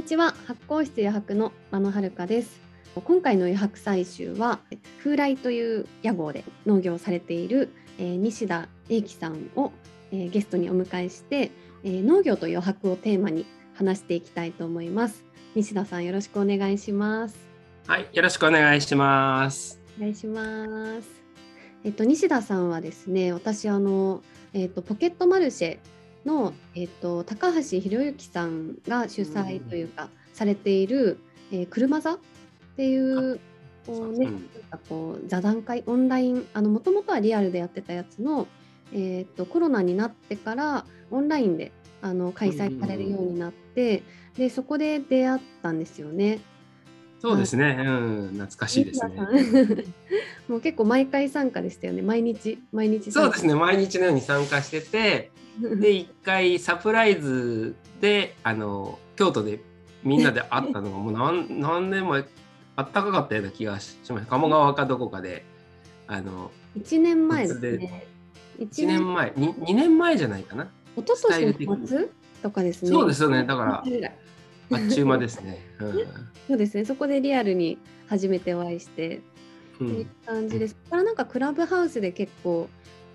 にちは。発酵室余白の間野遥です。今回の余白採集は風来という屋号で農業をされている、えー、西田英樹さんを、えー、ゲストにお迎えして、えー、農業と余白をテーマに話していきたいと思います。西田さんよろしくお願いします。はいよろしくお願いします。お願いします。えっと西田さんはですね私あのえっとポケットマルシェの、えーと、高橋博之さんが主催というか、されている、えー、車座っていうこうね、なんかこう座談会オンラインもともとはリアルでやってたやつの、えーと、コロナになってからオンラインであの開催されるようになって、でそこで出会ったんですよね。そうですね、うん、懐かしいですね。もう結構毎回参加でしたよね、毎日、毎日。そうですね、毎日のように参加してて、で、一回サプライズで、あの、京都でみんなで会ったのが、もう何何年前、あったかかったような気がします。鴨川かどこかで、あの、1年前ですね。1年前2、2年前じゃないかな。一昨年の末？とかですね。そうですよね、だから。あっちゅう間ですね、うん。そうですね。そこでリアルに初めてお会いして、うん、いう感じです。これなんかクラブハウスで結構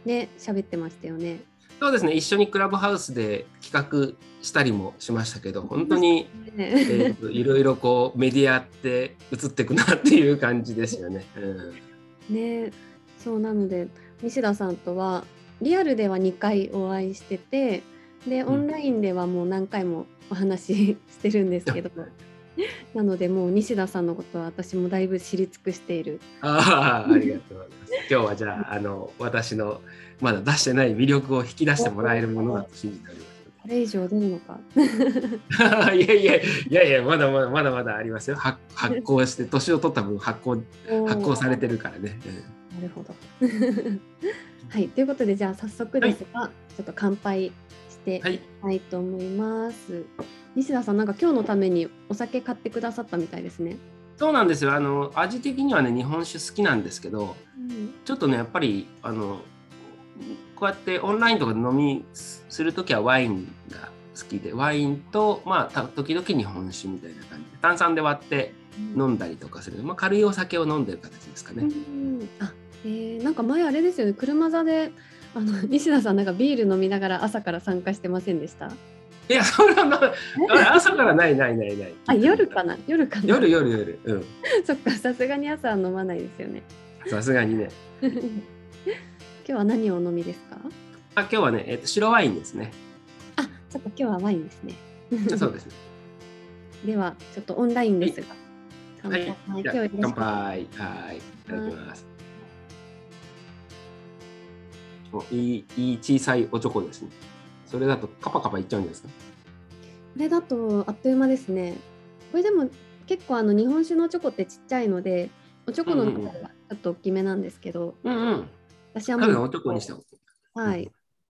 ね喋ってましたよね。そうですね。一緒にクラブハウスで企画したりもしましたけど、本当に、ね、えー、いろいろこうメディアって映っていくなっていう感じですよね。うん、ね、そうなので西田さんとはリアルでは2回お会いしてて、でオンラインではもう何回もお話ししてるんですけど、なのでもう西田さんのことは私もだいぶ知り尽くしている。ああ、ありがとうございます。今日はじゃあ、あの私のまだ出してない魅力を引き出してもらえるものだと信じております。これ以上出るのか。いやいやいやいやまだまだまだまだありますよ。発発酵して年を取った分発酵発酵されてるからね。なるほど。はいということでじゃあ早速ですが、はい、ちょっと乾杯していきたいと思います。はい、西田さんなんか今日のためにお酒買ってくださったみたいですね。そうなんですよ。あの味的にはね日本酒好きなんですけど、うん、ちょっとねやっぱりあのこうやってオンラインとかで飲みする時はワインが好きでワインとまあ時々日本酒みたいな感じで炭酸で割って飲んだりとかする、まあ、軽いお酒を飲んでる形ですかね。うん、あえー、なんか前あれですよね。車座であの西田さんなんかビール飲みながら朝から参加してませんでした？いや、それは朝からないないないない。あ、夜かな？夜かな？夜夜夜。うん。そっか、さすがに朝は飲まないですよね。さすがにね。今日は何をお飲みですか？あ、今日はね、えっ、ー、と、白ワインですね。あ、ちょっと今日はワインですね。そうですね。では、ちょっとオンラインですが。はい、乾杯。はい、乾杯。はい、いただきます。いい、いい小さいおチョコですね。それだとカパカパいっちゃうんですか？これだとあっという間ですね。これでも結構あの日本酒のチョコってちっちゃいので、おチョコの中ではちょっと大きめなんですけど、うんうん、私はもう、おチョコにしたはい、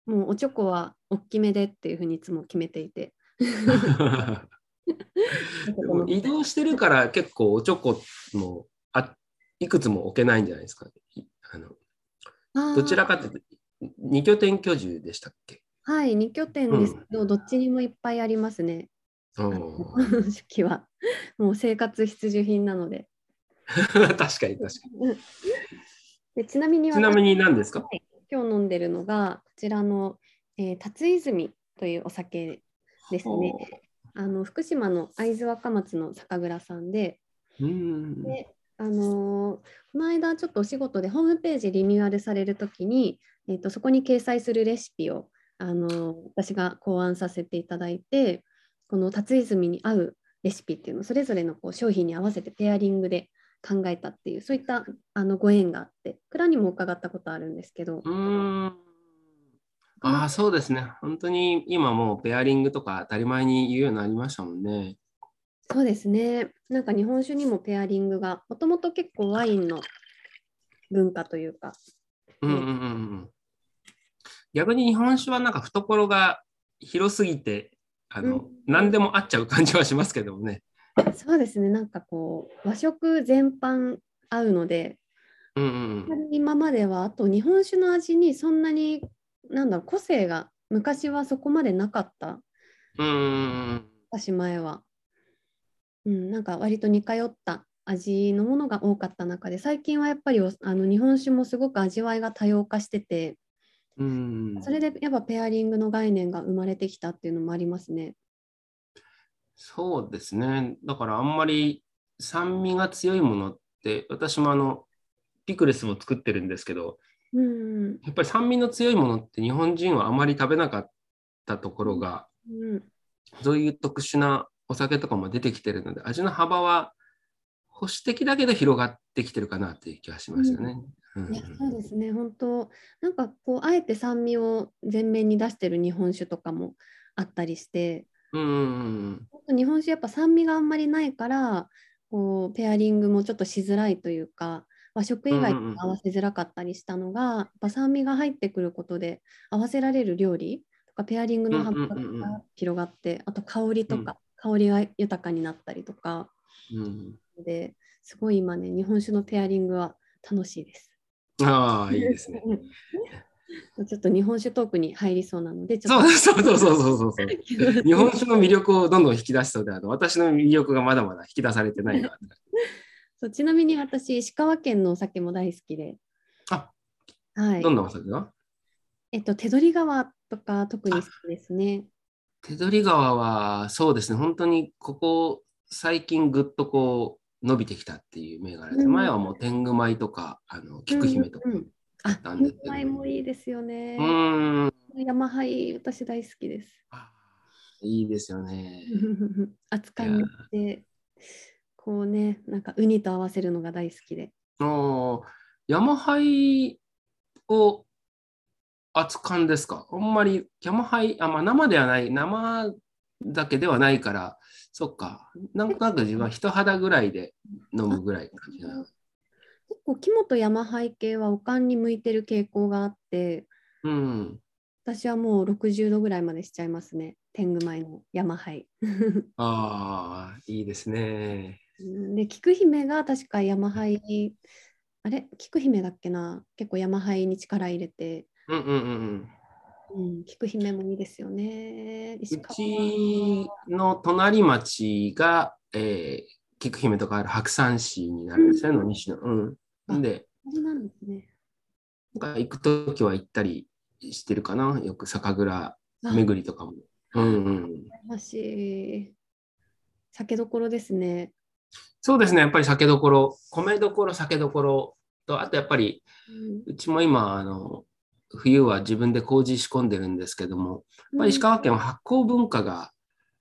もうおチョコは大きめでっていうふうにいつも決めていて。移動してるから結構おチョコもあいくつも置けないんじゃないですか？あのどちらかというと二拠点居住でしたっけ？はい、2拠点ですけど、うん、どっちにもいっぱいありますね。初期 は。もう生活必需品なので。確かに確かに。でちなみにちなみに何ですか、はい、今日飲んでるのが、こちらの、えー、辰泉というお酒ですね。あの福島の会津若松の酒蔵さんで、うんであのー、この間ちょっとお仕事でホームページリニューアルされるときに、えーとそこに掲載するレシピをあの私が考案させていただいてこの辰泉に合うレシピっていうのをそれぞれのこう商品に合わせてペアリングで考えたっていうそういったあのご縁があって蔵にも伺ったことあるんですけど。うんああそうですね本当に今もうペアリングとか当たり前に言うようになりましたもんね。そうですねなんか日本酒にもペアリングがもともと結構ワインの文化というか。うんうんうん、逆に日本酒はなんか懐が広すぎてあの、うん、何でも合っちゃう感じはしますけどもね。そうですね。なんかこう和食全般合うので、うんうん、今まではあと日本酒の味にそんなになんだろう個性が昔はそこまでなかった、うん私前は。うん、なんか割と似通った味のものが多かった中で最近はやっぱりあの日本酒もすごく味わいが多様化してて、うん、それでやっぱペアリングの概念が生まれてきたっていうのもありますね。そうですね。だからあんまり酸味が強いものって私もあのピクルスも作ってるんですけど、うん、やっぱり酸味の強いものって日本人はあまり食べなかったところが、うん、そういう特殊なお酒とかも出てきてるので味の幅は保守的だけど広がってきてるかなっていう気がしますよね。うん、いやそうですね本当なんかこうあえて酸味を前面に出してる日本酒とかもあったりして、うん、日本酒やっぱ酸味があんまりないからこうペアリングもちょっとしづらいというか和食以外と合わせづらかったりしたのが、やっぱ酸味が入ってくることで合わせられる料理とかペアリングの幅が広がって、あと香りとか、香りが豊かになったりとか、うん、ですごい今ね日本酒のペアリングは楽しいです。ああいいですね。ちょっと日本酒トークに入りそうなので、そうそうそうそうそうそう日本酒の魅力をどんどん引き出しそうで、あの私の魅力がまだまだ引き出されてないな。そうちなみに私、石川県のお酒も大好きで。あはい。どんなお酒が？えっと、手取川とか特に好きですね。手取川はそうですね、本当にここ最近ぐっとこう伸びてきたっていう銘柄で、うん、前はもう天狗米とか、あの菊姫とか。うんうんあ、天狗米もいいですよね。うん。山杯、私大好きです。いいですよね。扱いによって。こうね、なんかウニと合わせるのが大好きで。あ山灰を扱うんですか？あんまり山灰、あ、まあ、生ではない、生だけではないから、そっか。なんとなく自分は人肌ぐらいで飲むぐらい感じな。結構木本山灰系はおかんに向いてる傾向があって、うん、私はもう60度ぐらいまでしちゃいますね。天狗米の山灰。ああ、いいですね。で菊姫が確か山灰あれ？菊姫だっけな？結構山灰に力入れて、うんうんうんうん、菊姫もいいですよね。うちの隣町が、えー、菊姫とかある白山市になるんですね、うん、西の。うん。で、そうなんですね。なんか行くときは行ったりしてるかな、よく酒蔵巡りとかも。うんうん。し酒どころですね。そうですね、やっぱり酒どころ、米どころ、酒どころと、あとやっぱり、うちも今、あの、冬は自分で麹仕込んでるんですけども、やっぱ石川県は発酵文化が、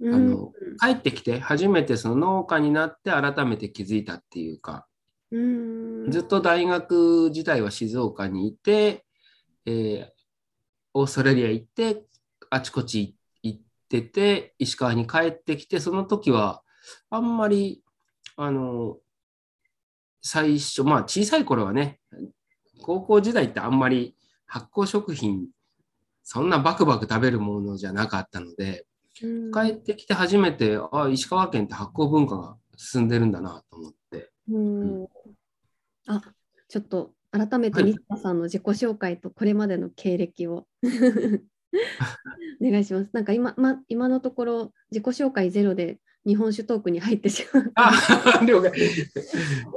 うん、あの帰ってきて初めてその農家になって改めて気づいたっていうか、うん、ずっと大学時代は静岡にいて、えー、オーストラリア行ってあちこち行ってて石川に帰ってきてその時はあんまりあの、最初、まあ小さい頃はね、高校時代ってあんまり発酵食品、そんなバクバク食べるものじゃなかったので、うん、帰ってきて初めて、あ石川県って発酵文化が進んでるんだなと思って。うん、あちょっと改めて西田さんの自己紹介とこれまでの経歴を お願いします。なんか今,、ま、今のところ自己紹介ゼロで日本酒トークに入ってしまう。あ、了解。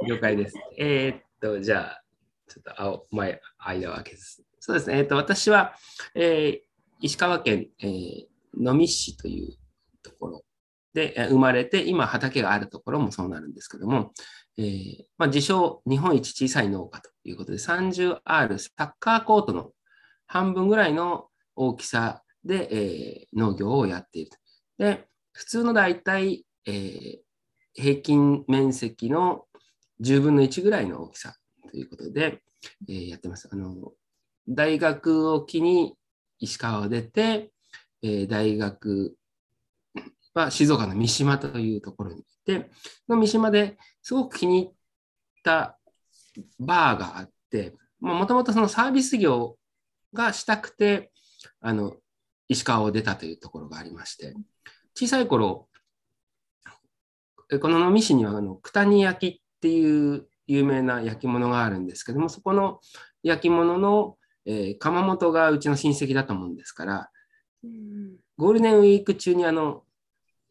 了解です。えー、っと、じゃあ、ちょっと青前、間を空けず。そうですね。え、っと、私は、えー、石川県、えー、能美市というところで生まれて、今畑があるところもそうなるんですけども、えーまあ、自称日本一小さい農家ということで、30R サッカーコートの半分ぐらいの大きさで、えー、農業をやっている。で、普通の大体、えー、平均面積の10分の1ぐらいの大きさということで、えー、やってます。あの大学を機に石川を出て、えー、大学は静岡の三島というところに行って、の三島ですごく気に入ったバーがあって、もともとそのサービス業がしたくて、あの、石川を出たというところがありまして、小さい頃、この能美市にはあの九谷焼っていう有名な焼き物があるんですけども、そこの焼き物の、えー、窯元がうちの親戚だと思うんですから、うん、ゴールデンウィーク中にあの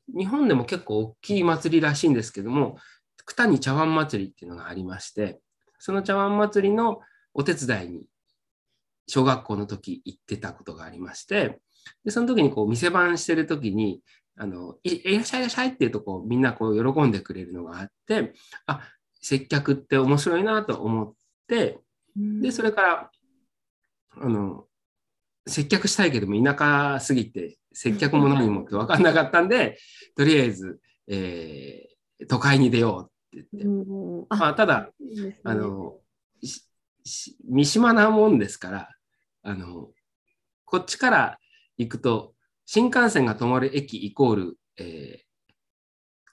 日本でも結構大きい祭りらしいんですけども、九谷茶碗祭りっていうのがありまして、その茶碗祭りのお手伝いに小学校の時行ってたことがありまして、でその時にこう店番してる時に、あのいいらっしゃいいらっしゃいっていうとこうみんなこう喜んでくれるのがあって、あ接客って面白いなと思って、で、それから、あの、接客したいけども田舎すぎて接客も何もって分かんなかったんで、とりあえず、えー、都会に出ようって言って。まあ、ただ、ね、あの、三島なもんですから、あの、こっちから行くと、新幹線が止まる駅イコール、えー、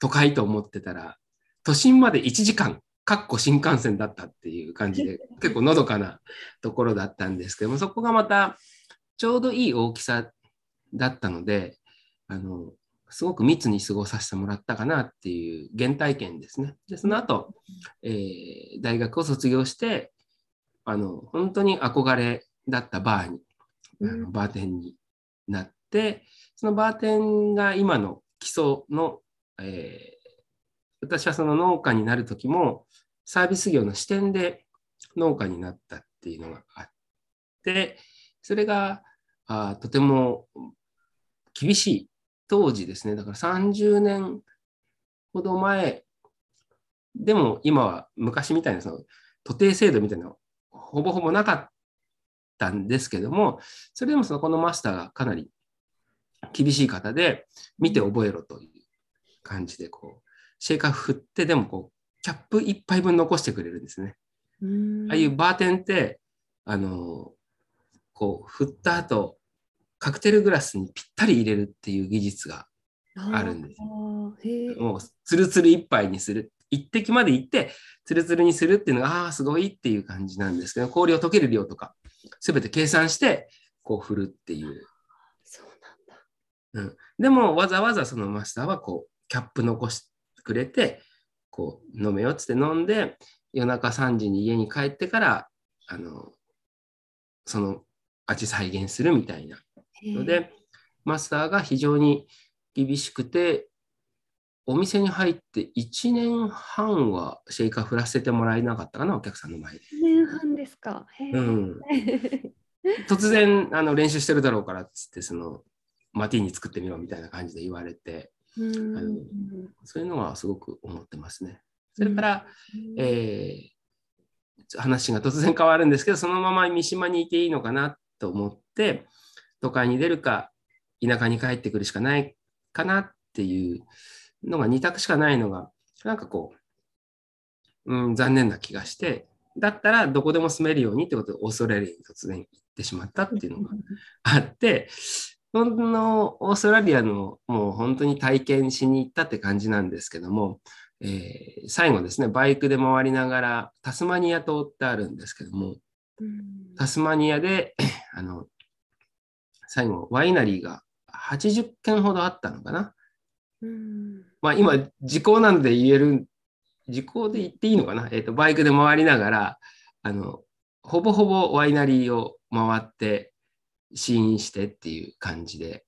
都会と思ってたら、都心まで1時間、かっこ新幹線だったっていう感じで、結構のどかなところだったんですけども、そこがまたちょうどいい大きさだったので、あの、すごく密に過ごさせてもらったかなっていう原体験ですね。で、その後、えー、大学を卒業して、あの、本当に憧れだったバーに、あのバーテンになって、そのバーテンが今の基礎の、えー、私はその農家になる時も、サービス業の視点で農家になったっていうのがあって、それがあとても厳しい当時ですね、だから30年ほど前、でも今は昔みたいなその徒弟制度みたいなのほぼほぼなかったんですけども、それでもそのこのマスターがかなり厳しい方で、見て覚えろという感じで、こう、シェイカー振って、でもこう、キャップ1杯分残してくれるんですね。ああいうバーテンって、あの、こう、振った後、カクテルグラスにぴったり入れるっていう技術があるんです。もう、ツルツル一杯にする。一滴までいって、ツルツルにするっていうのが、ああ、すごいっていう感じなんですけど、氷を溶ける量とか、すべて計算して、こう振るっていう。そうなんだ。うん。でも、わざわざそのマスターは、こう、キャップ残してくれて、こう、飲めよっつって飲んで、夜中3時に家に帰ってから、あの、その味再現するみたいなので、マスターが非常に厳しくて、お店に入って1年半はシェイカー振らせてもらえなかったかな、お客さんの前で。1年半ですか。うん、突然あの練習してるだろうからっつって、そのマティーニ作ってみろみたいな感じで言われて、あのそういうのはすごく思ってますね。それから、えー、話が突然変わるんですけど、そのまま三島にいていいのかなと思って、都会に出るか、田舎に帰ってくるしかないかなっていうのが2択しかないのが、なんかこう、うん、残念な気がして、だったらどこでも住めるようにってことでオーストラリアに突然行ってしまったっていうのがあって、そのオーストラリアのもう本当に体験しに行ったって感じなんですけども、えー、最後ですね、バイクで回りながらタスマニア島ってあるんですけども、タスマニアで、あの、最後、ワイナリーが80件ほどあったのかな。まあ今、時効なので言える、時効で言っていいのかな。えっ、ー、と、バイクで回りながら、あの、ほぼほぼワイナリーを回って試飲してっていう感じで、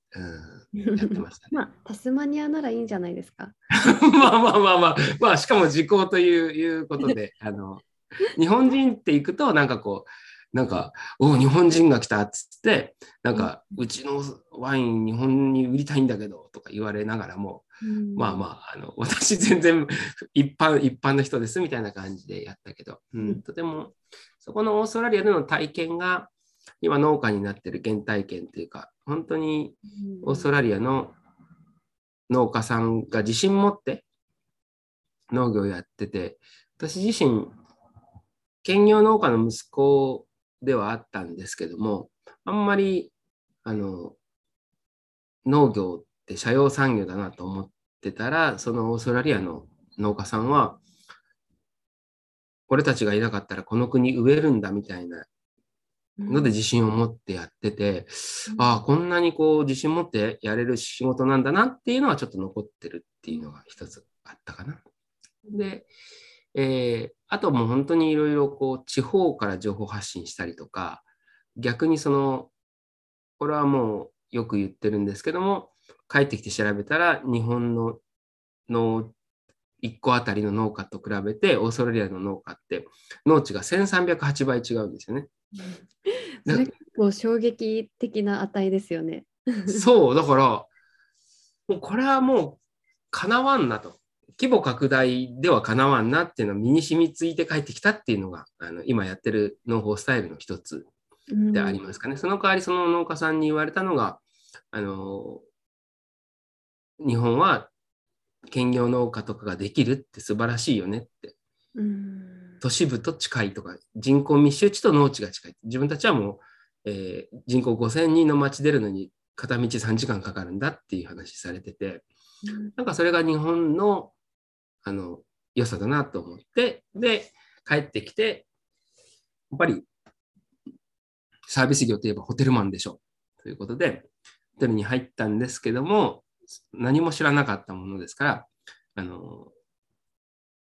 うん、やってました、ね、まあ、タスマニアならいいんじゃないですか。まあまあまあまあ、まあ、しかも時効といういうことで、あの、日本人って行くと、なんかこう、なんか、お日本人が来たっつって、なんか、うちのワイン日本に売りたいんだけどとか言われながらも、うん、まあまあ、あの私全然一般、一般の人ですみたいな感じでやったけど、うん、とても、そこのオーストラリアでの体験が、今農家になってる原体験というか、本当にオーストラリアの農家さんが自信持って農業やってて、私自身、兼業農家の息子ではあったんですけども、あんまり、あの、農業って社用産業だなと思ってたら、そのオーストラリアの農家さんは、俺たちがいなかったらこの国植えるんだみたいなので自信を持ってやってて、うん、ああ、こんなにこう自信持ってやれる仕事なんだなっていうのはちょっと残ってるっていうのが一つあったかな。で、えー、あともう本当にいろいろこう地方から情報発信したりとか、逆にその、これはもうよく言ってるんですけども、帰ってきて調べたら、日本の農1個あたりの農家と比べて、オーストラリアの農家って農地が1308倍違うんですよね。それ結構衝撃的な値ですよね。そう、だから、もうこれはもうかなわんなと。規模拡大ではかなわんなっていうのは身に染みついて帰ってきたっていうのが、あの今やってる農法スタイルの一つでありますかね。その代わりその農家さんに言われたのが、あの、日本は兼業農家とかができるって素晴らしいよねって。都市部と近いとか、人口密集地と農地が近い。自分たちはもう、えー、人口5000人の町出るのに片道3時間かかるんだっていう話されてて、なんかそれが日本のあの良さだなと思って、で、帰ってきて、やっぱりサービス業といえばホテルマンでしょ。ということで、ホテルに入ったんですけども、何も知らなかったものですから、あの、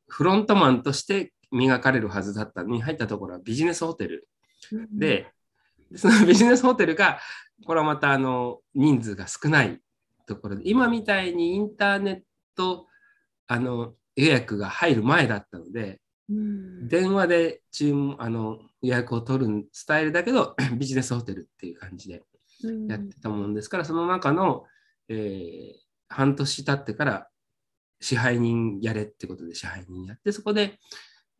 フロントマンとして磨かれるはずだったのに入ったところはビジネスホテルで、そのビジネスホテルが、これはまたあの人数が少ないところで、今みたいにインターネットあの予約が入る前だったので、電話で注文あの予約を取るスタイルだけど、ビジネスホテルっていう感じでやってたもんですから、その中のえー、半年経ってから支配人やれってことで支配人やって、そこで、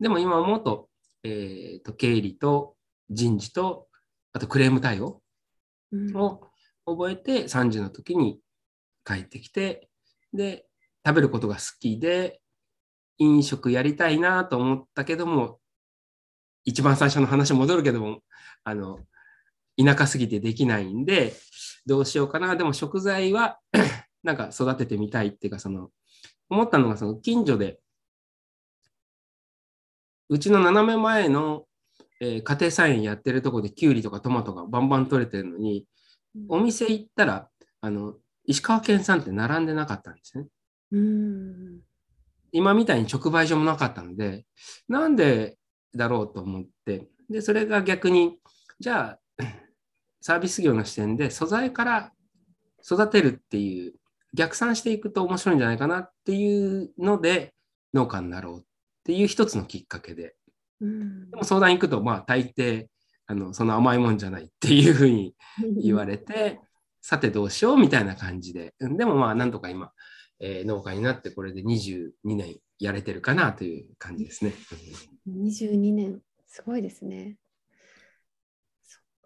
でも今思うと、えー、と経理と人事と、あとクレーム対応を覚えて、30の時に帰ってきて、で、食べることが好きで、飲食やりたいなと思ったけども、一番最初の話戻るけども、あの、田舎すぎてできないんで、どうしようかな。でも食材は なんか育ててみたいっていうか、その、思ったのが、その近所で、うちの斜め前の、えー、家庭菜園やってるとこで、きゅうりとかトマトがバンバン取れてるのに、お店行ったら、あの、石川県産って並んでなかったんですね。うん今みたいに直売所もなかったので、なんでだろうと思って、で、それが逆に、じゃあ、サービス業の視点で素材から育てるっていう逆算していくと面白いんじゃないかなっていうので農家になろうっていう一つのきっかけで、うん、でも相談行くとまあ大抵あのその甘いもんじゃないっていうふうに言われてさてどうしようみたいな感じで。でもまあなんとか今、えー、農家になってこれで22年やれてるかなという感じですね。22年。すごいですね。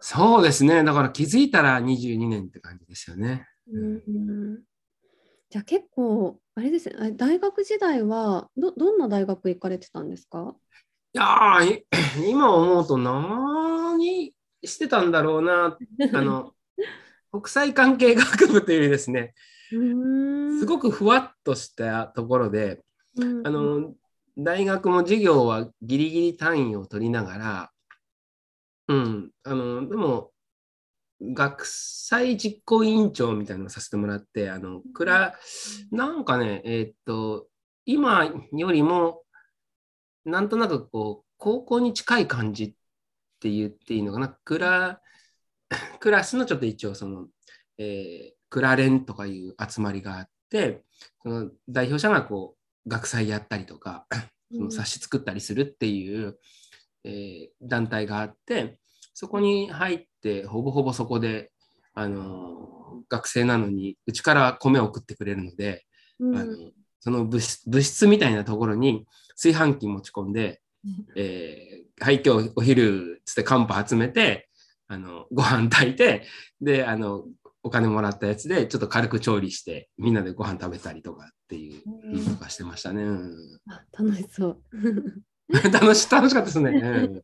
そうですね。だから気づいたら22年って感じですよね。うん、じゃあ結構、あれですね、大学時代はどどんな大学行かれてたんですか？いや 今思うと何してたんだろうな。あの 国際関係学部というですね、すごくふわっとしたところで、あの大学も授業はギリギリ単位を取りながら、うん、あの、でも、学祭実行委員長みたいなのをさせてもらって、あの、くら、なんかね、えー、っと、今よりも、なんとなくこう、高校に近い感じって言っていいのかな、クラ、クラスのちょっと一応その、えー、クラレンとかいう集まりがあって、その代表者がこう、学祭やったりとか、その冊子作ったりするっていう、えー、団体があって、そこに入って、ほぼほぼそこで、あの学生なのに、うちから米を送ってくれるので、うん、あのその物質物質みたいなところに炊飯器持ち込んで、えー、はい、今日お昼つってカンパ集めて、あのご飯炊いて、で、あの、お金もらったやつでちょっと軽く調理してみんなでご飯食べたりとかっていうとかしてましたね。うん、あ楽しそう。楽し楽しかったですね。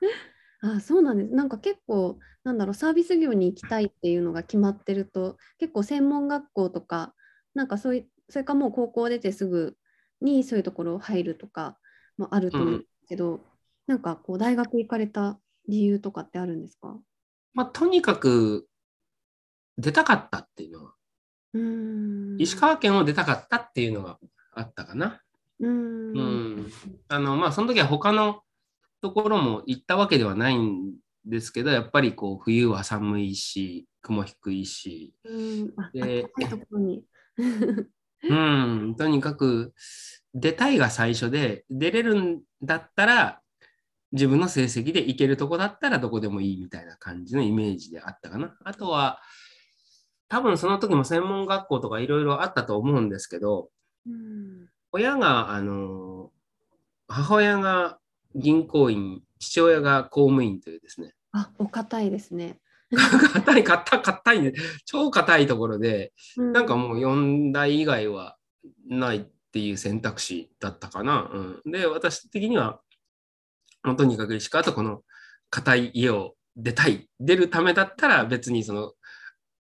あそうなんです。なんか結構、なんだろう、サービス業に行きたいっていうのが決まってると、結構専門学校とか、なんかそういう、それかもう高校出てすぐにそういうところ入るとかもあると思うけど、うん、なんかこう、大学行かれた理由とかってあるんですか？まあ、とにかく出たかったっていうのは、うん石川県を出たかったっていうのがあったかな。うん。うん、あのまあその時は他のところも行ったわけではないんですけどやっぱりこう冬は寒いし雲低いし、うん、とに。うん、とにかく出たいが最初で出れるんだったら自分の成績で行けるとこだったらどこでもいいみたいな感じのイメージであったかな。あとは多分その時も専門学校とかいろいろあったと思うんですけどうん親があの母親が銀行員父親が公務員というですねあ、お堅いですね。硬い硬い硬いね超硬いところでうなんかもう4台以外はないっていう選択肢だったかな。うん、で、私的には、もうとにかく石川とこの硬い家を出たい。出るためだったら別にその、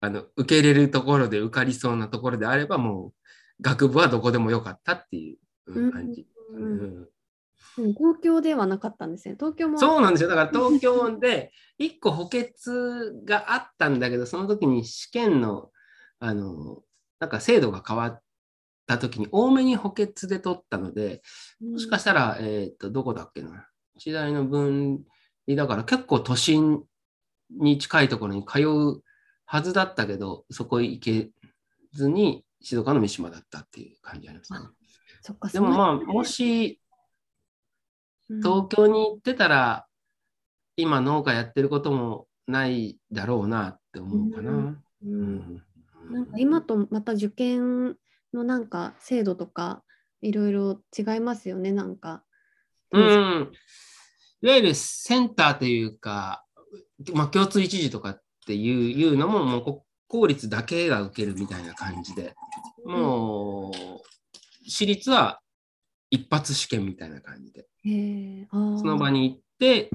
あの、受け入れるところで受かりそうなところであればもう、学部はどこでもよかったっていううん感じ。東京ではなかったんですね。東京も。そうなんですよ。だから東京で1個補欠があったんだけど、その時に試験の、あの、なんか制度が変わった時に多めに補欠で取ったので、うんもしかしたら、えっ、と、どこだっけな。時代の分離だから結構都心に近いところに通うはずだったけど、そこ行けずに静岡の三島だったっていう感じありますね。そっかでもまあ、もしうん東京に行ってたら、今農家やってることもないだろうなって思うかな。ううんんなんか今とまた受験のなんか制度とかいろいろ違いますよね、なんか。うん。いわゆるセンターというか、まあ、共通一時とかっていういうのも、もうこ公立だけが受けるみたいな感じで、もう、私立は一発試験みたいな感じで、その場に行って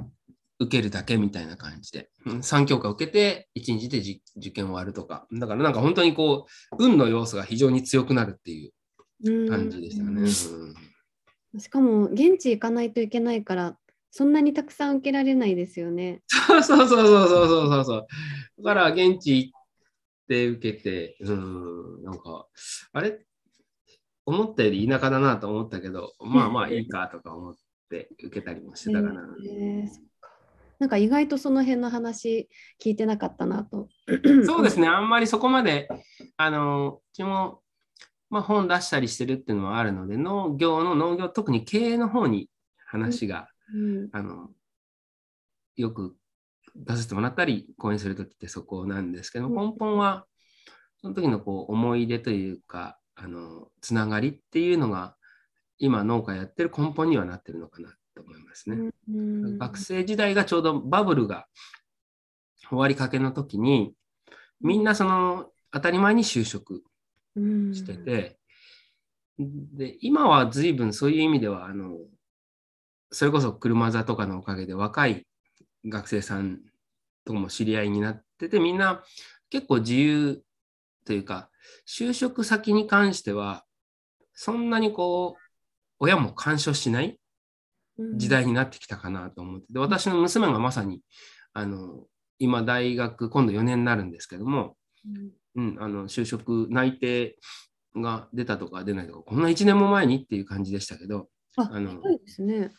受けるだけみたいな感じで、うん3教科受けて1日でじ受験終わるとか、だからなんか本当にこう、運の要素が非常に強くなるっていう感じでしたね。しかも現地行かないといけないからそんなにたくさん受けられないですよね。そうそうそうそうそうそうそう。だから現地行って受けて、うん、なんか、あれ？思ったより田舎だなと思ったけど、まあまあいいかとか思って受けたりもしてたかな。へえそっか。なんか意外とその辺の話聞いてなかったなと。そうですね、あんまりそこまで、あの、うちも、まあ、本出したりしてるっていうのはあるので、農業の農業、特に経営の方に話が、うん。あの、よく出させてもらったり、講演するときってそこなんですけど、うん根本は、その時のこう思い出というか、あの、つながりっていうのが、今農家やってる根本にはなってるのかなと思いますね。うん学生時代がちょうどバブルが終わりかけの時に、みんなその当たり前に就職うんしてて、で、今は随分そういう意味では、あの、それこそ車座とかのおかげで若い学生さんとも知り合いになってて、みんな結構自由というか、就職先に関しては、そんなにこう、親も干渉しない時代になってきたかなと思ってで私の娘がまさにあの今大学今度4年になるんですけども、うんうん、あの就職内定が出たとか出ないとかこんな1年も前にっていう感じでしたけどあ、あのそうですね。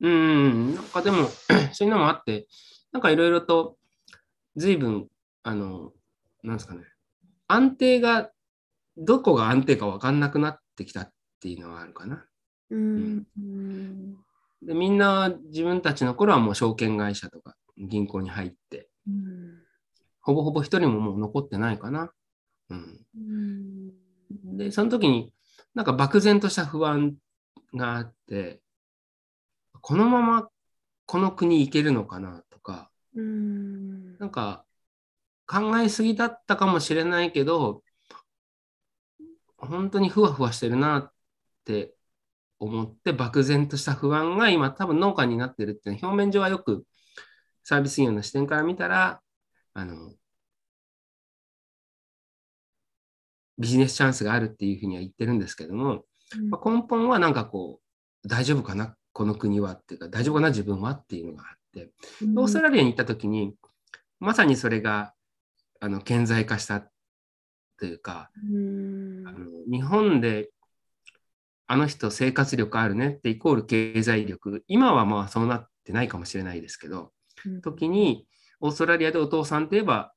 うんなんかでも そういうのもあってなんかいろいろと随分あのなんですかね。安定がどこが安定か分かんなくなってきたっていうのはあるかな。うん。うん。でみんな自分たちの頃はもう証券会社とか銀行に入って、うんほぼほぼ一人ももう残ってないかな。うん、うん。で、その時になんか漠然とした不安があって、このままこの国行けるのかなとか、うん。なんか考えすぎだったかもしれないけど、本当にふわふわしてるなって思って漠然とした不安が今多分農家になってるっていうのは表面上はよくサービス業の視点から見たらあのビジネスチャンスがあるっていうふうには言ってるんですけども、まあ根本はなんかこう大丈夫かなこの国はっていうか大丈夫かな自分はっていうのがあって。オーストラリアに行った時にまさにそれがあの顕在化したというかうん。あの日本であの人生活力あるねってイコール経済力。今はまあそうなってないかもしれないですけど時に、オーストラリアでお父さんといえば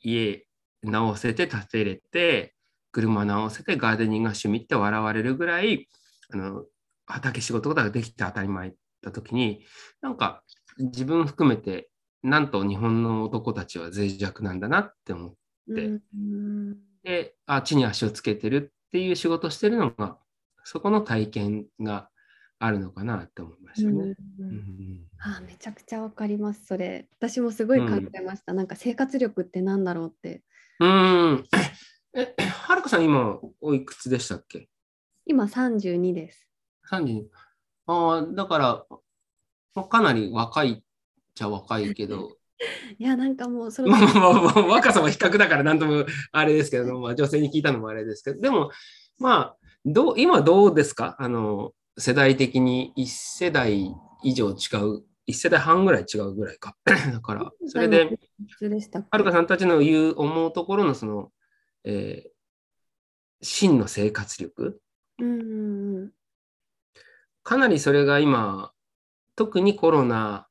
家直せて建てれて車直せてガーデニングが趣味って笑われるぐらいあの畑仕事ができて当たり前だ時になんか自分含めてなんと日本の男たちは脆弱なんだなって思って、うん、であ地に足をつけてるっていう仕事してるのがそこの体験があるのかなって思いましたね。うんうん、あめちゃくちゃわかりますそれ。私もすごい考えました、うん、なんか生活力ってなんだろうって。うんえはるかさん今おいくつでしたっけ？今32です32ああだからかなり若いっちゃ若いけど。いやなんかもうその、まあまあまあ、若さは比較だからなんともあれですけど、まあ、女性に聞いたのもあれですけど。でもまあどう今どうですか？あの世代的に1世代以上違う、1世代半ぐらい違うぐらいか。だから、それで、はるかさんたちの言う、思うところのその、えー、真の生活力、うんかなりそれが今、特にコロナ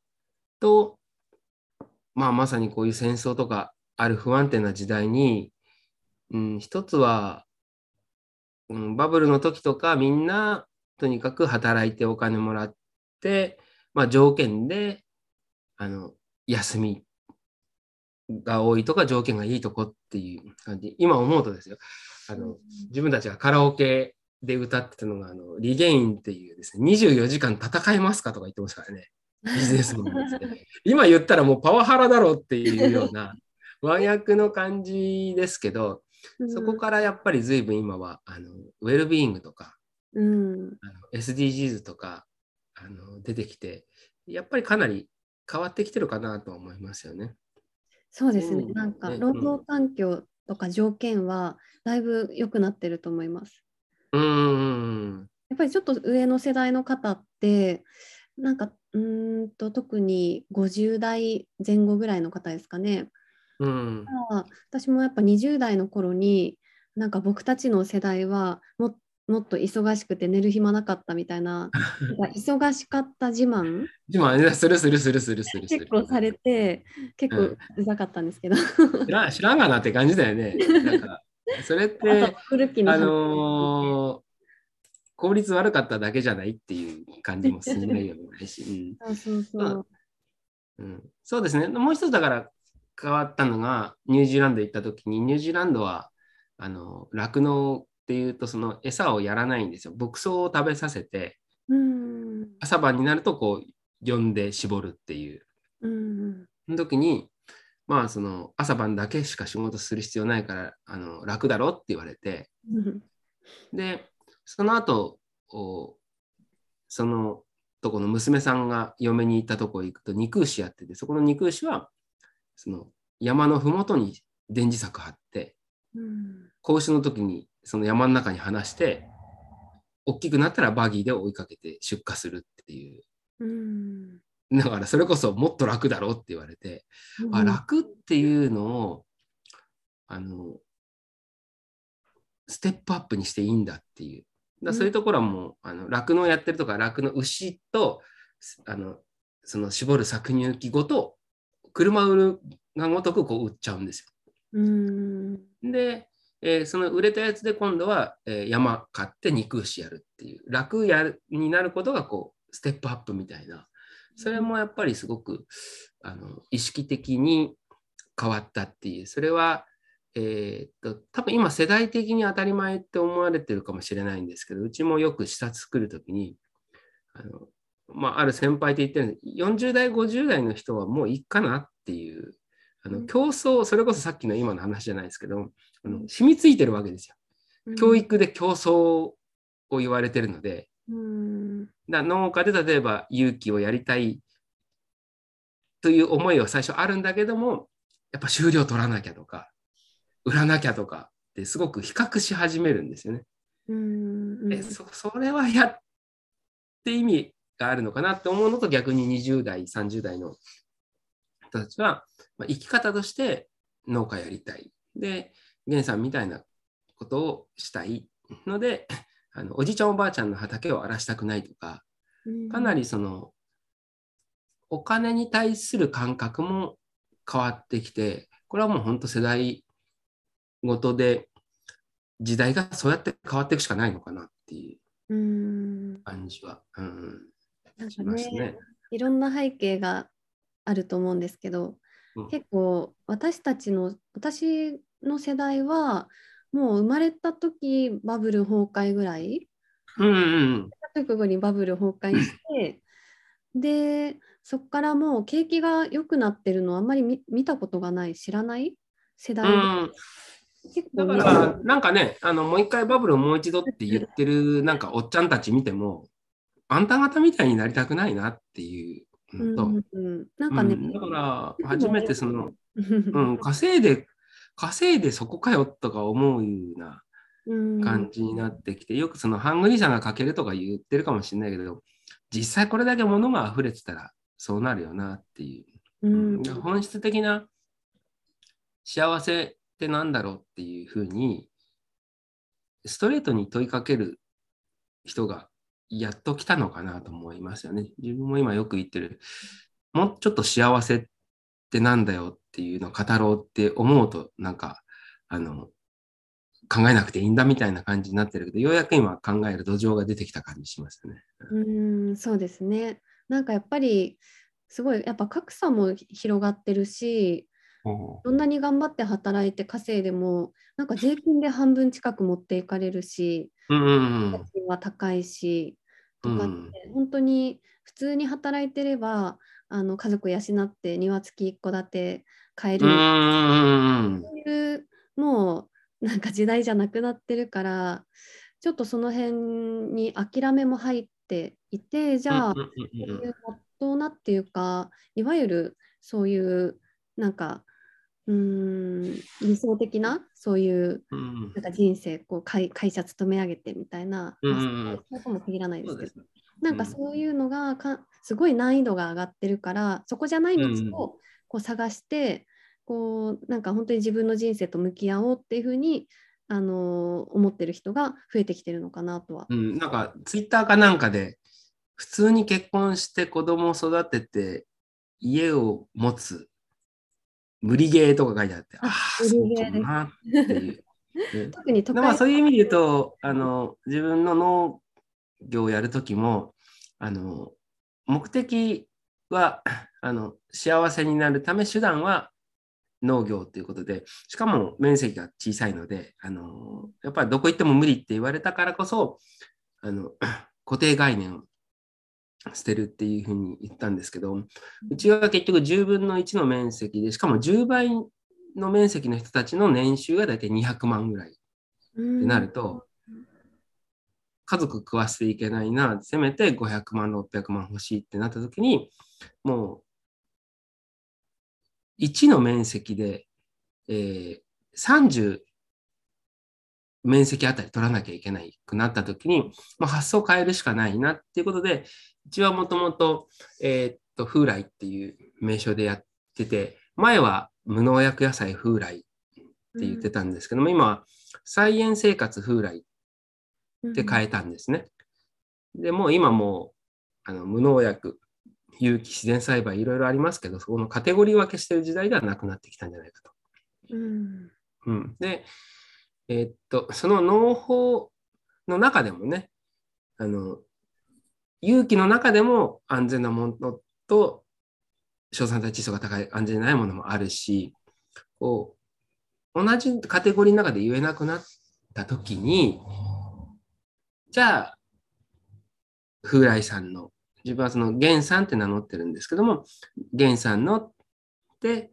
と、まあ、まさにこういう戦争とかある不安定な時代に、うん、一つは、うん、バブルの時とかみんなとにかく働いてお金もらって、まあ、条件で、あの、休みが多いとか条件がいいとこっていう感じ。今思うとですよ。あの、自分たちがカラオケで歌ってたのが、あの、リゲインっていうですね、24時間戦えますかとか言ってますからね。ビジネスマンですね。今言ったらもうパワハラだろうっていうような 和訳の感じですけど、そこからやっぱり随分今はあのウェルビーイングとかうん、あの SDGs とかあの出てきて、やっぱりかなり変わってきてるかなと思いますよね。そうですね、うん、なんか労働環境とか条件はだいぶ良くなってると思います。うん。やっぱりちょっと上の世代の方ってなんかうんと特に50代前後ぐらいの方ですかね。うん、私もやっぱ20代の頃になんか僕たちの世代はもっもっと忙しくて寝る暇なかったみたいな、忙しかった自慢。自慢。するするするするする結構されて、結構うざかったんですけど。知ら知らんがなって感じだよね。なんかそれって、あのー、効率悪かっただけじゃないっていう感じもしないよねそうですね。もう一つだから変わったのが、ニュージーランド行った時に、ニュージーランドは、あの、酪農っていうとその餌をやらないんですよ。牧草を食べさせて、うん、朝晩になるとこう呼んで絞るっていう、うん、その時にまあその朝晩だけしか仕事する必要ないからあの楽だろって言われて、うん、でその後そのとこの娘さんが嫁に行ったとこ行くと肉牛やっててそこの肉牛はその山の麓に電磁石張って、うん、子牛の時にその山の中に放して、大きくなったらバギーで追いかけて出荷するっていう。うん、だからそれこそもっと楽だろうって言われて、うん、あ楽っていうのをあのステップアップにしていいんだっていう。だそういうところはもう、あの酪農やってるとか酪農牛とあのその絞る搾乳機ごと車売るがごとくこう売っちゃうんですよ。うん、でえー、その売れたやつで今度は、えー、山買って肉牛やるっていう楽やになることがこうステップアップみたいなそれもやっぱりすごくあの意識的に変わったっていう。それは、えー、っと多分今世代的に当たり前って思われてるかもしれないんですけどうちもよく視察作る時にあの、まあ、ある先輩って言ってるんで40代50代の人はもういいかなっていうあの競争それこそさっきの今の話じゃないですけどあの染みついてるわけですよ。教育で競争を言われてるので、うん、だ農家で例えば勇気をやりたいという思いは最初あるんだけどもやっぱ収量取らなきゃとか売らなきゃとかってすごく比較し始めるんですよね。うん、えそそれはやって意味があるのかなって思うのと逆に20代30代の人たちは、まあ、生き方として農家やりたい。で源さんみたいなことをしたいので、あのおじいちゃんおばあちゃんの畑を荒らしたくないとか、かなりそのお金に対する感覚も変わってきて、これはもう本当世代ごとで時代がそうやって変わっていくしかないのかなっていう感じは、うん、なんかね、ね、いろんな背景があると思うんですけど、うん、結構私たちの私の世代はもう生まれた時バブル崩壊ぐらい、うんうん、直後にバブル崩壊して でそこからもう景気が良くなってるのあんまり見たことがない知らない？世代、うん、だから、なんかね、あのもう一回バブルをもう一度って言ってるなんかおっちゃんたち見ても、あんた方みたいになりたくないなっていううんうん、なんかね、うん、だから初めてその、うん、稼いで、稼いでそこかよとか思うような感じになってきて、よくそのハングリーさんが欠けるとか言ってるかもしれないけど、実際これだけ物が溢れてたらそうなるよなっていう。うん、本質的な幸せって何だろうっていうふうに、ストレートに問いかける人がやっと来たのかなと思いますよね。自分も今よく言ってる、もうちょっと幸せってなんだよっていうのを語ろうって思うと、なんか、あの、考えなくていいんだみたいな感じになってるけど、ようやく今考える土壌が出てきた感じしますね。うん、そうですね。なんかやっぱり、すごい、やっぱ格差も広がってるし、どんなに頑張って働いて稼いでもなんか税金で半分近く持っていかれるし、家賃は高いしとかって、本当に普通に働いてればあの家族養って庭付き一戸建て買える、そういうもうなんか時代じゃなくなってるからちょっとその辺に諦めも入っていてじゃあ、そういうまっとうなっていうかいわゆるそういうなんかうん理想的なそういうなんか人生こう会会社勤め上げてみたいな、うん、そうとも限らないですけど、なんかそういうのがかすごい難易度が上がってるからそこじゃない道をこう探して、こうなんか本当に自分の人生と向き合おうっていうふうにあの思ってる人が増えてきてるのかなとは。うん、なんかツイッターかなんかで普通に結婚して子供を育てて家を持つ無理ゲーとか書いてあって、ああ、そうかなっていう。特にまあ、そういう意味で言うとあの自分の農業をやるときもあの目的は あの幸せになるため手段は農業ということでしかも面積が小さいのであのやっぱりどこ行っても無理って言われたからこそあの 固定概念を捨てるっていうふうに言ったんですけど、うちは結局10分の1の面積で、しかも10倍の面積の人たちの年収が大体200万ぐらいってなると、家族食わせていけないな、せめて500万、600万欲しいってなった時に、もう1の面積で、えー、30面積あたり取らなきゃいけないくなった時に、まあ、発想を変えるしかないなっていうことで、うちはもともと、えー、っと、風来っていう名称でやってて、前は無農薬野菜風来って言ってたんですけども、うん、今は菜園生活風来って変えたんですね。うん、で、もう今もう、あの無農薬、有機自然栽培いろいろありますけど、そこのカテゴリー分けしてる時代ではなくなってきたんじゃないかと。うん、うん、で、えー、っと、その農法の中でもね、あの、勇気の中でも安全なものと、硝酸体窒素が高い安全じゃないものもあるし、こう、同じカテゴリーの中で言えなくなったときに、じゃあ、風来さんの、自分はその源さんって名乗ってるんですけども、源さんのって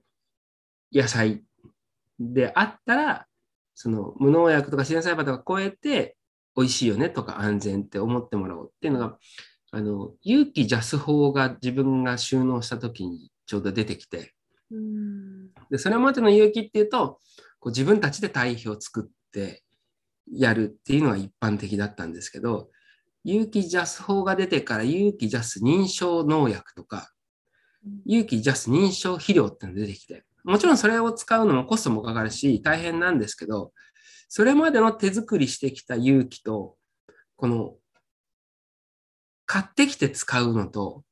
野菜であったら、その無農薬とか自然栽培とか超えて美味しいよねとか安全って思ってもらおうっていうのがあの、勇気ジャス法が自分が収納した時にちょうど出てきて、でそれまでの勇気っていうと、こう自分たちで堆肥を作ってやるっていうのが一般的だったんですけど、有機ジャス法が出てから有機ジャス認証農薬とか、有機ジャス認証肥料っていうのが出てきて、もちろんそれを使うのもコストもかかるし大変なんですけど、それまでの手作りしてきた有機と、この買ってきて使うのと、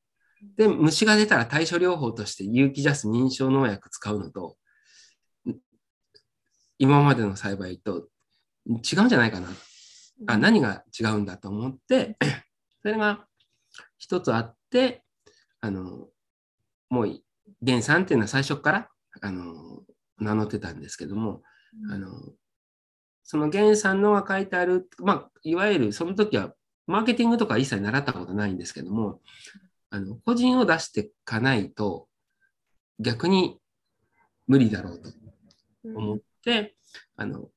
で、虫が出たら対処療法として有機ジャス認証農薬使うのと、今までの栽培と違うんじゃないかな。あ、何が違うんだと思って、それが一つあって、あの、もう、源さんっていうのは最初から、あの、名乗ってたんですけども、あの、その源さんのが書いてある、まあ、いわゆるその時はマーケティングとか一切習ったことないんですけども、あの個人を出していかないと逆に無理だろうと思って、うん、あの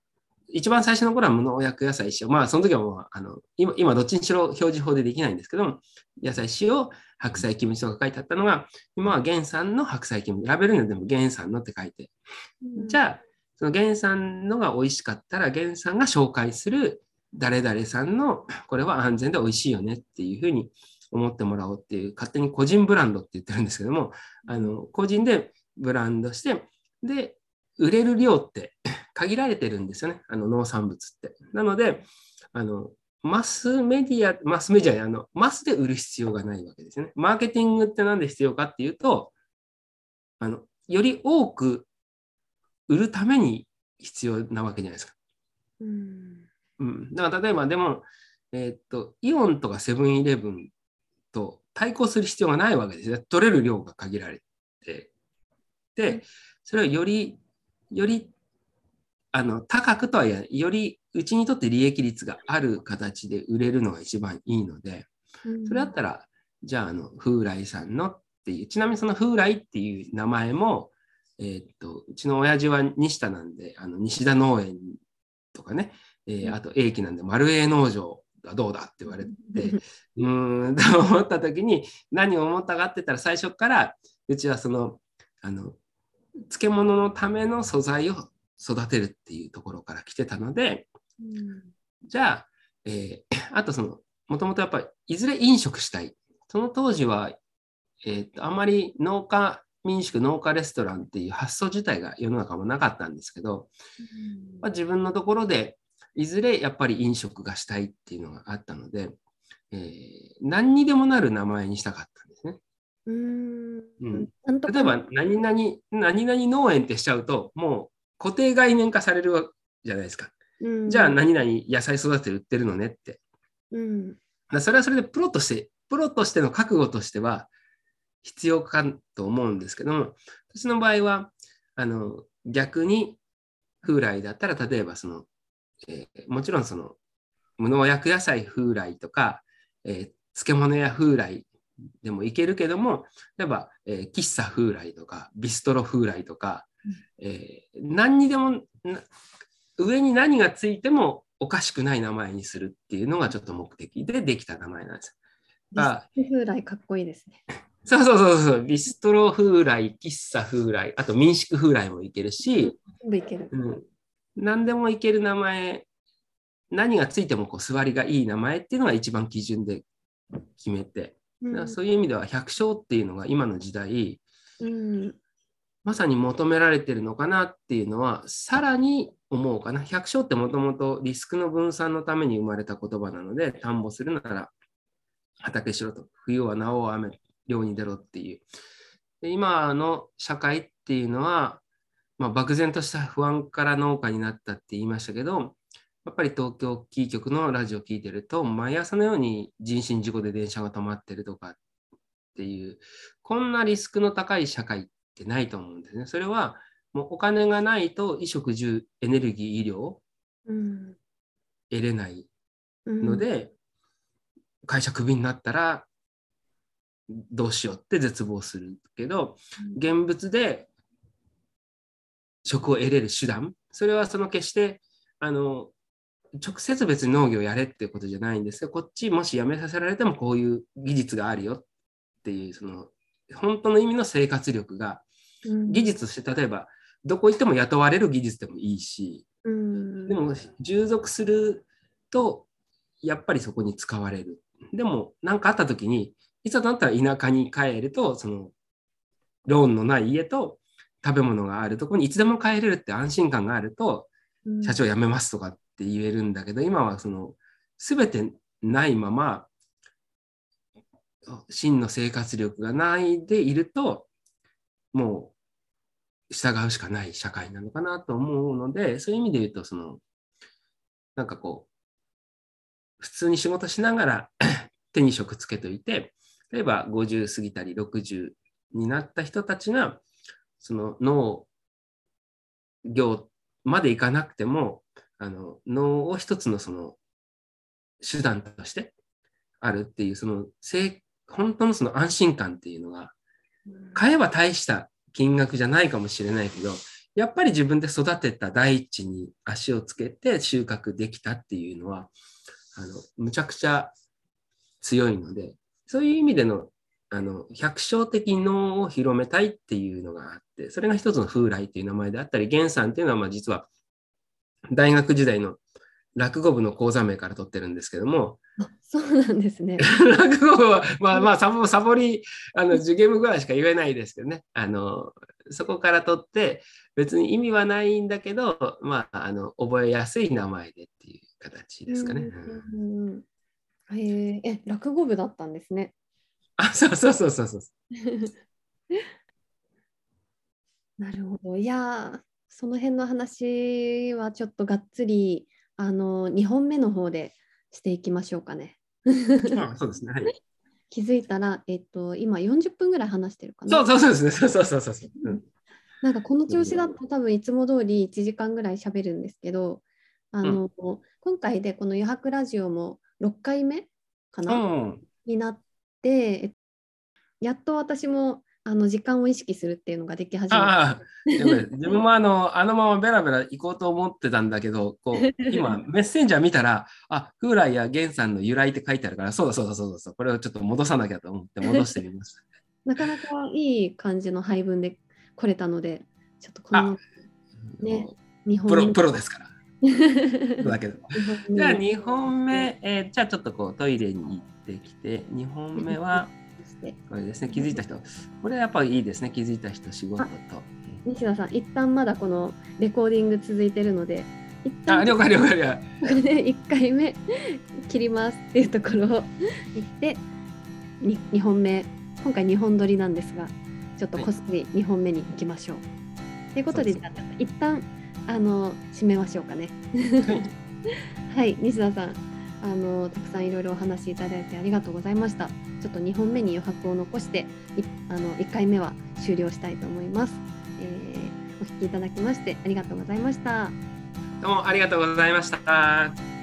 一番最初の頃は無農薬野菜塩。まあ、その時はもう、あの、今、今どっちにしろ表示法でできないんですけども、野菜塩、白菜キムチとか書いてあったのが、今は原産の白菜キムチ。ラベルにでも原産のって書いて。うん、じゃあ、その原産のが美味しかったら、原産が紹介する誰々さんの、これは安全で美味しいよねっていうふうに思ってもらおうっていう、勝手に個人ブランドって言ってるんですけども、あの、個人でブランドして、で、売れる量って限られてるんですよね、あの農産物って。なので、あの、マスメディア、マスメディアあの、マスで売る必要がないわけですね。マーケティングって何で必要かっていうと、あの、より多く売るために必要なわけじゃないですか。うん。うん、だから例えばでも、えー、っと、イオンとかセブンイレブンと対抗する必要がないわけですよ。取れる量が限られて。で、それをより、より、あの、高くとは言えない。より、うちにとって利益率がある形で売れるのが一番いいので、それだったら、じゃあ、あの、風来さんのっていう、ちなみにその風来っていう名前も、えー、っと、うちの親父は西田なんで、あの、西田農園とかね、えー、あと、英気なんで、丸栄農場がどうだって言われて、うーん、と思った時に何を思ったかって言ったら最初からうちはその、あの、漬物のための素材を育てるっていうところから来てたので、うん、じゃあ、えー、あとその、もともとやっぱりいずれ飲食したい。その当時は、えーと、あまり農家民宿農家レストランっていう発想自体が世の中もなかったんですけど、うん、まあ、自分のところでいずれやっぱり飲食がしたいっていうのがあったので、えー、何にでもなる名前にしたかったんですね。うん。うん、例えば何々、何々農園ってしちゃうと、もう固定概念化されるじゃないですか。じゃあ何々野菜育てて売ってるのねって。うん、だそれはそれでプロとして、プロとしての覚悟としては必要かと思うんですけども、私の場合は、あの逆に風来だったら、例えばそのえー、もちろんその無農薬野菜風来とか、えー、漬物や風来でもいけるけども例えば、えー、喫茶風来とかビストロ風来とか、えー、何にでも上に何がついてもおかしくない名前にするっていうのがちょっと目的。でできた名前なんです。ビストロ風来かっこいいですね。そうそうそうそう、ビストロ風来、喫茶風来、あと民宿風来もいけるし、全部いける。うん、何でもいける名前、何がついてもこう座りがいい名前っていうのが一番基準で決めて、うん、そういう意味では百姓っていうのが今の時代、うん、まさに求められてるのかなっていうのはさらに思うかな。百姓ってもともとリスクの分散のために生まれた言葉なので、田んぼするなら畑しろと。冬はなお雨、漁に出ろっていう。で今の社会っていうのは、まあ、漠然とした不安から農家になったって言いましたけど、やっぱり東京キー局のラジオを聞いてると、毎朝のように人身事故で電車が止まってるとかっていう、こんなリスクの高い社会ってないと思うんですね。それは、もうお金がないと衣食住、エネルギー、医療、うん、得れないので、うん、会社クビになったらどうしようって絶望するけど、現物で職を得れる手段、それはその決して、あの、直接別に農業やれっていうことじゃないんですが、こっちもし辞めさせられてもこういう技術があるよっていう、その、本当の意味の生活力が、技術として例えば、どこ行っても雇われる技術でもいいし、でも従属すると、やっぱりそこに使われる。でも、何かあった時に、いざとなったら田舎に帰ると、その、ローンのない家と食べ物があるところにいつでも帰れるって安心感があると、社長辞めますとかって言えるんだけど、今はその全てないまま、真の生活力がないでいると、もう従うしかない社会なのかなと思うので、そういう意味で言うと、その、なんかこう、普通に仕事しながら 手に職つけといて、例えば50過ぎたり60になった人たちが、その農業までいかなくても、あの脳を一つのその手段としてあるっていう、その本当のその安心感っていうのが、買えば大した金額じゃないかもしれないけど、やっぱり自分で育てた大地に足をつけて収穫できたっていうのは、あのむちゃくちゃ強いので、そういう意味でのあの百姓的能を広めたいっていうのがあって、それが一つの風来っていう名前であったり、源さんっていうのはまあ実は大学時代の落語部の講座名から取ってるんですけども、そうなんですね。落語部は、まあまあ、サボサボり、あの、受験部ぐらいしか言えないですけどね。あの、そこから取って、別に意味はないんだけど、まあ、あの、覚えやすい名前でっていう形ですかね。うんうん、ええ、落語部だったんですね。あ、そうそうそうそうそう。なるほど。いやその辺の話はちょっとがっつりあの2本目の方でしていきましょうかね。あそうですね。はい、気づいたら、えっと、今40分ぐらい話してるかな。そうそうそうですね。そうそうそうそう。うん、なんかこの調子だと多分いつも通り1時間ぐらい喋るんですけど、あの、うん、今回でこの余白ラジオも6回目かな、うん、になって、やっと私もあの時間を意識するっていうのができ始めた。自分もあのあのままベラベラ行こうと思ってたんだけど、こう今 メッセンジャー見たら、あ、風来や源さんの由来って書いてあるから、そうだそうだそうだそうこれをちょっと戻さなきゃと思って戻してみました。なかなかいい感じの配分で来れたので、ちょっとこのね、日本プロプロですから。だけど。じゃあ2本目、えー、じゃあちょっとこうトイレに行ってきて、2本目は、これですね、気づいた人。これやっぱりいいですね、気づいた人、仕事と。西田さん、一旦まだこのレコーディング続いてるので、一旦あ、了解了解了解。1回目切りますっていうところを 言って、2本目、今回2本撮りなんですが、ちょっとこっそり2本目に行きましょう。と、はい、いうことで、じゃあ一旦あの締めましょうかね。はい、はい、西田さん、あのたくさんいろいろお話しいただいてありがとうございました。ちょっと2本目に余白を残してあの1回目は終了したいと思います、えー、お聞きいただきましてありがとうございましたどうもありがとうございました。